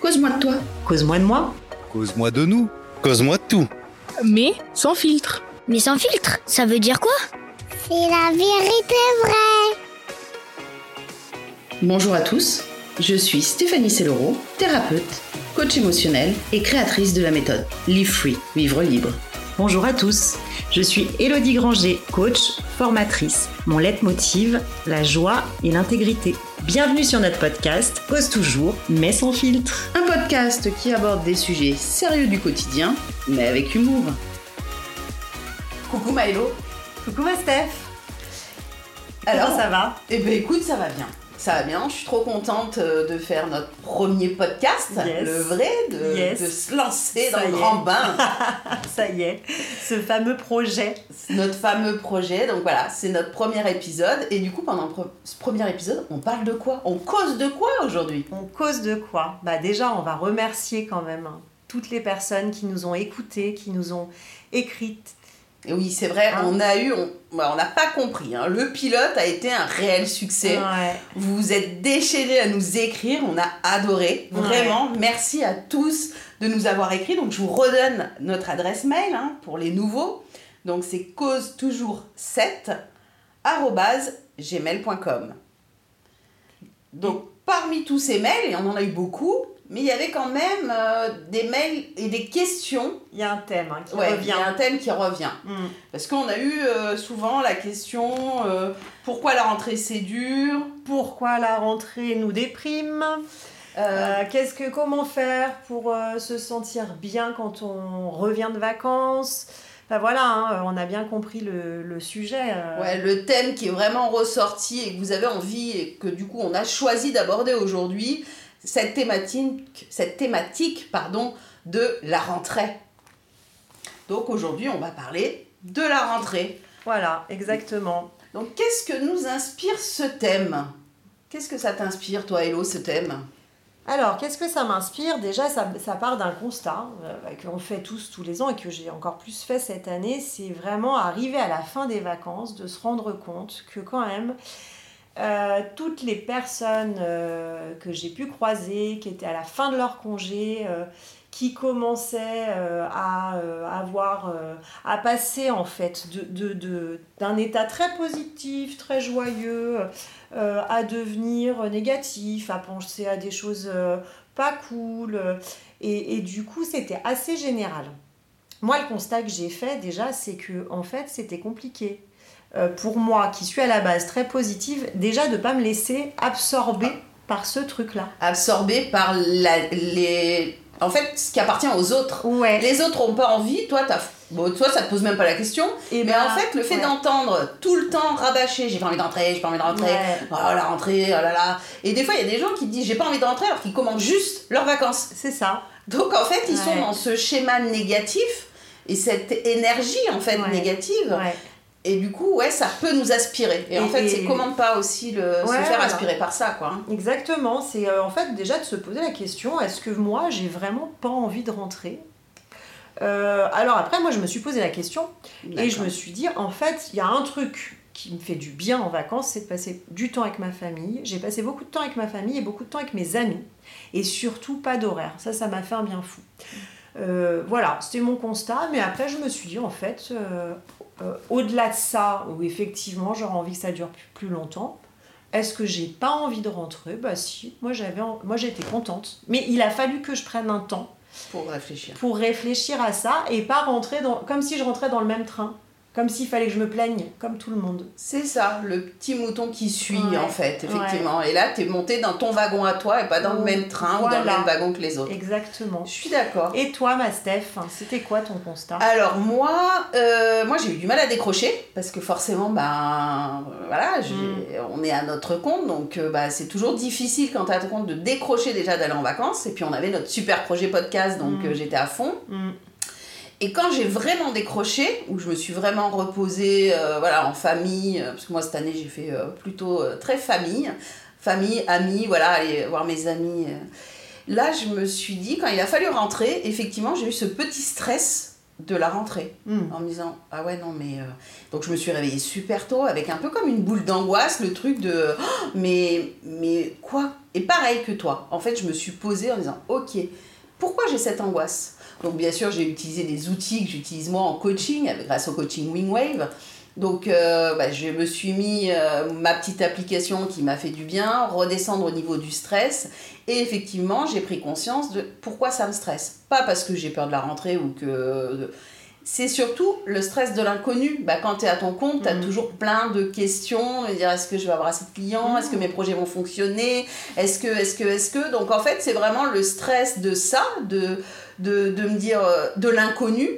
Cause-moi de toi. Cause-moi de moi. Cause-moi de nous. Cause-moi de tout. Mais sans filtre. Mais sans filtre, ça veut dire quoi? C'est la vérité vraie. Bonjour à tous, je suis Stéphanie Sellero, thérapeute, coach émotionnel et créatrice de la méthode Live Free, vivre libre. Bonjour à tous, je suis Elodie Granger, coach, formatrice. Mon leitmotiv, la joie et l'intégrité. Bienvenue sur notre podcast Cause toujours, mais sans filtre. Un podcast qui aborde des sujets sérieux du quotidien, mais avec humour. Coucou Maëlo. Coucou ma Steph. Alors, Comment ça va? Eh ben écoute, ça va bien. Ça va bien, je suis trop contente euh, de faire notre premier podcast, Yes. le vrai, de, Yes. de se lancer Ça dans le est. grand bain. Ça y est, ce fameux projet. notre fameux projet. Donc voilà, c'est notre premier épisode. Et du coup, pendant ce premier épisode, on parle de quoi? On cause de quoi aujourd'hui? On cause de quoi? Bah déjà, on va remercier quand même hein, toutes les personnes qui nous ont écoutés, qui nous ont écrites. Et oui, c'est vrai, Hein on a eu, on on n'a pas compris. hein. Le pilote a été un réel succès. Ouais. Vous vous êtes déchaînés à nous écrire, on a adoré. Ouais. Vraiment, merci à tous de nous avoir écrit. Donc je vous redonne notre adresse mail hein, pour les nouveaux. Donc c'est cause toujours 7 gmail.com. Donc parmi tous ces mails, et on en a eu beaucoup, mais il y avait quand même euh, des mails et des questions. Il y a un thème hein, qui Ouais, il revient. y a un thème qui revient. Mm. Parce qu'on a eu euh, souvent la question euh, pourquoi la rentrée c'est dur? Pourquoi la rentrée nous déprime? Qu'est-ce que comment faire pour se sentir bien quand on revient de vacances? Enfin voilà, hein, on a bien compris le, le sujet. euh. Ouais, le thème qui est vraiment ressorti et que vous avez envie et que du coup on a choisi d'aborder aujourd'hui, cette thématique, cette thématique pardon, de la rentrée. Donc aujourd'hui on va parler de la rentrée. Voilà, exactement. Donc qu'est-ce que nous inspire ce thème? Qu'est-ce que ça t'inspire toi Hello ce thème? Alors, qu'est-ce que ça m'inspire? Déjà, ça, ça part d'un constat euh, qu'on fait tous tous les ans et que j'ai encore plus fait cette année. C'est vraiment arriver à la fin des vacances, de se rendre compte que quand même, euh, toutes les personnes euh, que j'ai pu croiser, qui étaient à la fin de leur congé, euh, qui commençaient à avoir, à passer en fait de, de- de- d'un état très positif, très joyeux, à devenir négatif, à penser à des choses pas cool. et, et du coup, c'était assez général. Moi, le constat que j'ai fait déjà, c'est que en fait, c'était compliqué. Euh, pour moi, qui suis à la base très positive, déjà de pas me laisser absorber par ce truc-là. Absorbé par la- les... En fait, ce qui appartient aux autres. Ouais. Les autres ont pas envie, toi, t'as... Bon, toi, ça te pose même pas la question. Et Mais ben, en fait, le fait ouais. d'entendre tout le temps rabâcher, j'ai pas envie de rentrer, j'ai pas envie de rentrer, Ouais. oh la rentrée, oh là là. Et des fois, il y a des gens qui disent j'ai pas envie de rentrer alors qu'ils commencent juste leurs vacances. C'est ça. Donc en fait, ils sont dans ce schéma négatif et cette énergie en fait négative. Et du coup, ouais, ça peut nous aspirer. Et, en fait, c'est comment ne pas aussi le, se faire voilà. aspirer par ça, quoi. hein. Exactement, c'est euh, en fait déjà de se poser la question est-ce que moi j'ai vraiment pas envie de rentrer? Euh, Alors après, moi je me suis posé la question et je me suis dit en fait, il y a un truc qui me fait du bien en vacances, c'est de passer du temps avec ma famille. J'ai passé beaucoup de temps avec ma famille et beaucoup de temps avec mes amis et surtout pas d'horaire. Ça, ça m'a fait un bien fou. Euh, voilà, c'était mon constat, mais après je me suis dit en fait, euh, euh, au-delà de ça, où effectivement j'aurais envie que ça dure plus, plus longtemps, est-ce que j'ai pas envie de rentrer? Bah si, moi j'avais, en- moi j'étais contente. Mais il a fallu que je prenne un temps Pour réfléchir. pour réfléchir à ça et pas rentrer dans, comme si je rentrais dans le même train, comme s'il fallait que je me plaigne, comme tout le monde. C'est ça, le petit mouton qui suit Ouais. en fait, effectivement. Et là, t'es monté dans ton wagon à toi et pas dans le même train ou dans le même wagon que les autres. Exactement. Je suis d'accord. Et toi, ma Steph, c'était quoi ton constat? Alors moi, euh, moi j'ai eu du mal à décrocher parce que forcément, ben euh, voilà, j'ai- on est à notre compte, donc euh, bah, c'est toujours difficile quand t'es à ton compte de décrocher déjà d'aller en vacances. Et puis on avait notre super projet podcast, donc Mm. euh, j'étais à fond. Hmm. Et quand j'ai vraiment décroché, où je me suis vraiment reposée euh, voilà, en famille, euh, parce que moi cette année j'ai fait euh, plutôt euh, très famille, famille, amis, voilà, aller voir mes amis. Là je me suis dit, quand il a fallu rentrer, effectivement j'ai eu ce petit stress de la rentrée Hmm. en me disant ah ouais non mais donc je me suis réveillée super tôt avec un peu comme une boule d'angoisse le truc de Oh, mais mais quoi? Et pareil que toi en fait je me suis posée en disant ok pourquoi j'ai cette angoisse? Donc bien sûr j'ai utilisé des outils que j'utilise moi en coaching grâce au coaching Wingwave. Donc euh, bah, je me suis mis euh, ma petite application qui m'a fait du bien redescendre au niveau du stress. Et effectivement j'ai pris conscience de pourquoi ça me stresse. Pas parce que j'ai peur de la rentrée ou que c'est surtout le stress de l'inconnu. Bah, quand tu es à ton compte, tu as Mhm. toujours plein de questions. dire est-ce que je vais avoir assez de clients Est-ce que mes projets vont fonctionner? Est-ce que, est-ce que, est-ce que? Donc en fait, c'est vraiment le stress de ça, de, de, de me dire euh, de l'inconnu.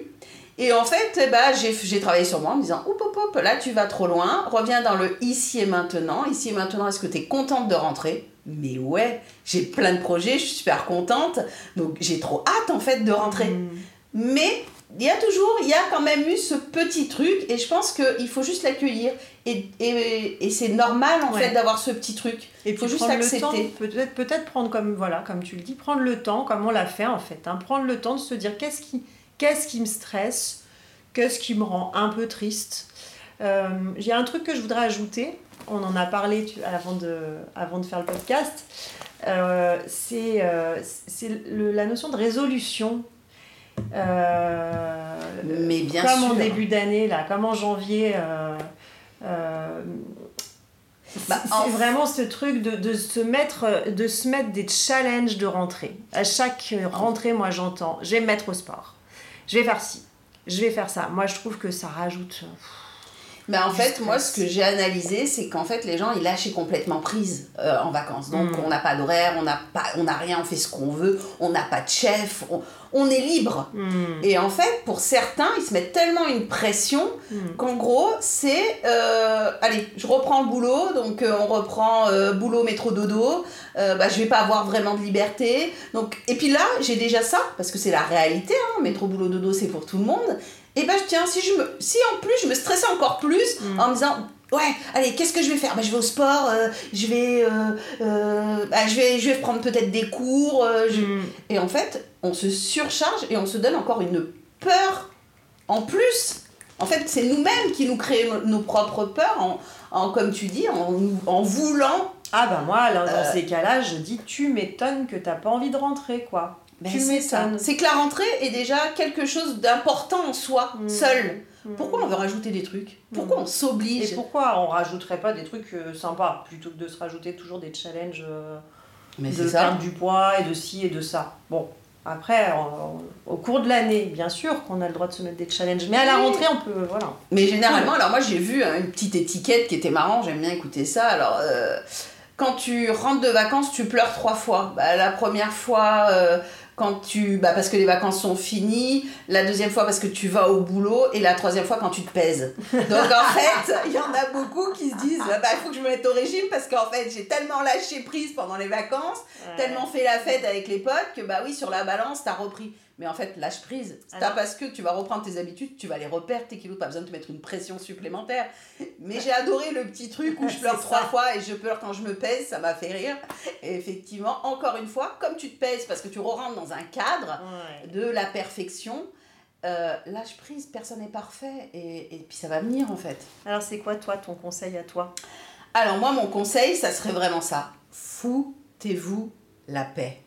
Et en fait, eh ben, j'ai, j'ai travaillé sur moi en me disant hop, hop, hop, là tu vas trop loin, reviens dans le ici et maintenant. Ici et maintenant, est-ce que tu es contente de rentrer? Mais ouais, j'ai plein de projets, je suis super contente. Donc j'ai trop hâte en fait de rentrer. Hmm. Mais il y a toujours, il y a quand même eu ce petit truc et je pense qu'il faut juste l'accueillir. Et, et, et c'est normal en Ouais. fait d'avoir ce petit truc. Et faut juste accepter. peut-être peut-être prendre comme voilà, comme tu le dis, prendre le temps, comme on l'a fait en fait, hein, prendre le temps de se dire qu'est-ce qui, qu'est-ce qui me stresse, qu'est-ce qui me rend un peu triste? Euh, J'ai un truc que je voudrais ajouter. On en a parlé avant de, avant de faire le podcast. Euh, c'est euh, la notion de résolution. Euh, Mais bien comme sûr. en début d'année, là, comme en janvier. euh, euh, Bah, c'est en- c'est vraiment ce truc de, de se mettre, de se mettre des challenges de rentrée. À chaque rentrée, moi j'entends, je vais me mettre au sport. Je vais faire ci, je vais faire ça. Moi je trouve que ça rajoute. Mais en Du fait, moi, ce que j'ai analysé, c'est qu'en fait, les gens, ils lâchaient complètement prise euh, en vacances. Donc, Mm. on n'a pas d'horaire, on n'a pas, on n'a rien, on fait ce qu'on veut, on n'a pas de chef, on, on est libre. Hmm, Et en fait, pour certains, ils se mettent tellement une pression hmm. qu'en gros, c'est euh, allez, je reprends le boulot, donc euh, on reprend euh, boulot, métro, dodo. Bah, je vais pas avoir vraiment de liberté. Donc, et puis là, j'ai déjà ça, parce que c'est la réalité, hein, métro, boulot, dodo, c'est pour tout le monde. Et bah, tiens, si, je me, si en plus je me stressais encore plus Mm. en me disant. Ouais, allez, qu'est-ce que je vais faire? Bah, Je vais au sport, euh, je, vais, euh, euh, bah, je, vais, je vais prendre peut-être des cours. je- Hmm. Et en fait, on se surcharge et on se donne encore une peur en plus. En fait, c'est nous-mêmes qui nous créons nos propres peurs, en, en, comme tu dis, en, voulant. Ah bah moi, là, dans ces cas-là, je dis tu m'étonnes que t'as pas envie de rentrer quoi. Ben, tu c'est ça. C'est que la rentrée est déjà quelque chose d'important en soi, Mm. seul. Hmm. Pourquoi on veut rajouter des trucs? Pourquoi Mm. on s'oblige? Et pourquoi on rajouterait pas des trucs euh, sympas plutôt que de se rajouter toujours des challenges euh, Mais de perdre du poids et de ci et de ça? Bon, après, en- au cours de l'année, bien sûr qu'on a le droit de se mettre des challenges, mais à la rentrée, on peut, voilà. Mais généralement, alors moi j'ai vu hein, une petite étiquette qui était marrant, j'aime bien écouter ça. Alors, euh, quand tu rentres de vacances, tu pleures trois fois. Bah, la première fois, euh, quand tu. Bah, parce que les vacances sont finies. La deuxième fois, parce que tu vas au boulot. Et la troisième fois, quand tu te pèses. Donc en fait, il y en a beaucoup qui se disent bah, il faut que je me mette au régime parce qu'en fait, j'ai tellement lâché prise pendant les vacances, tellement fait la fête avec les potes que bah oui, sur la balance, t'as repris. Mais en fait, lâche prise. C'est pas parce que tu vas reprendre tes habitudes, tu vas les repères, tes kilos, pas besoin de te mettre une pression supplémentaire. Mais j'ai adoré le petit truc où je pleure trois ça. fois et je pleure quand je me pèse, ça m'a fait rire. Et effectivement, encore une fois, comme tu te pèses parce que tu rentres dans un cadre Ouais. de la perfection, euh, lâche prise, personne n'est parfait. Et, et puis ça va venir en fait. Alors, c'est quoi, toi, ton conseil à toi? Alors moi, mon conseil, ça serait vraiment ça. Foutez-vous la paix.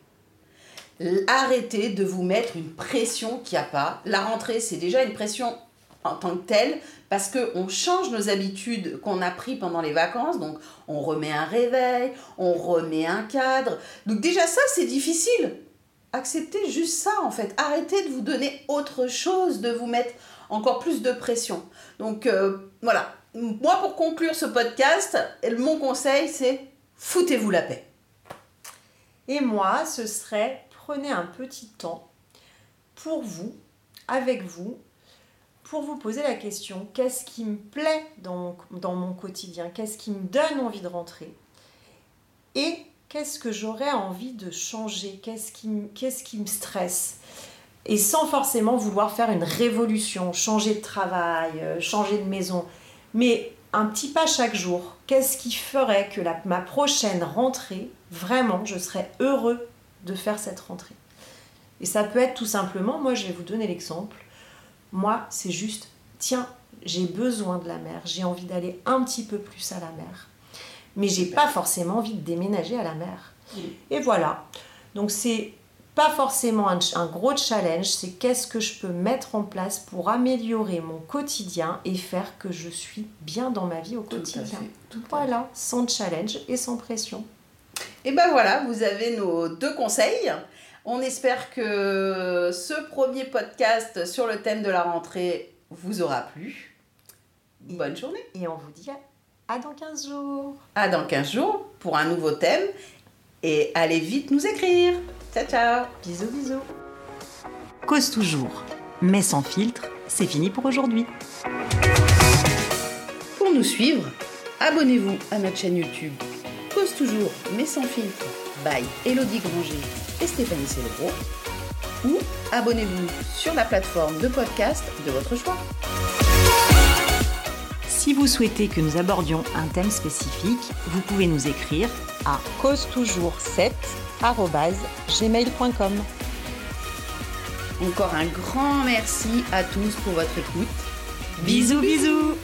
Arrêtez de vous mettre une pression qu'il n'y a pas. La rentrée, c'est déjà une pression en tant que telle parce qu'on change nos habitudes qu'on a pris pendant les vacances. Donc, on remet un réveil, on remet un cadre. Donc déjà ça, c'est difficile. Acceptez juste ça, en fait. Arrêtez de vous donner autre chose, de vous mettre encore plus de pression. Donc, euh, voilà. Moi, pour conclure ce podcast, mon conseil, c'est foutez-vous la paix. Et moi, ce serait prenez un petit temps pour vous, avec vous, pour vous poser la question qu'est-ce qui me plaît dans mon, dans mon quotidien? Qu'est-ce qui me donne envie de rentrer? Et qu'est-ce que j'aurais envie de changer? Qu'est-ce qui, me- stresse? Et sans forcément vouloir faire une révolution, changer de travail, euh, changer de maison, mais un petit pas chaque jour. Qu'est-ce qui ferait que ma prochaine rentrée, vraiment, je serais heureux de faire cette rentrée Et ça peut être tout simplement, moi je vais vous donner l'exemple, Moi, c'est juste, tiens, j'ai besoin de la mer, j'ai envie d'aller un petit peu plus à la mer. Mais j'ai pas forcément envie de déménager à la mer. Et voilà. Donc c'est pas forcément un, gros challenge, c'est qu'est-ce que je peux mettre en place pour améliorer mon quotidien et faire que je suis bien dans ma vie au Tout à quotidien. fait, tout Voilà, sans challenge et sans pression. Et ben voilà, vous avez nos deux conseils. On espère que ce premier podcast sur le thème de la rentrée vous aura plu. Bonne journée. Et on vous dit à, à dans 15 jours. À dans 15 jours pour un nouveau thème. Et allez vite nous écrire. Ciao, ciao. Bisous, bisous. Cause toujours, mais sans filtre, c'est fini pour aujourd'hui. Pour nous suivre, abonnez-vous à notre chaîne YouTube. Toujours, mais sans filtre, by Elodie Granger et Stéphanie Célébro. Ou abonnez-vous sur la plateforme de podcast de votre choix. Si vous souhaitez que nous abordions un thème spécifique, vous pouvez nous écrire à cause toujours 7 gmail.com. Encore un grand merci à tous pour votre écoute. bisous bisous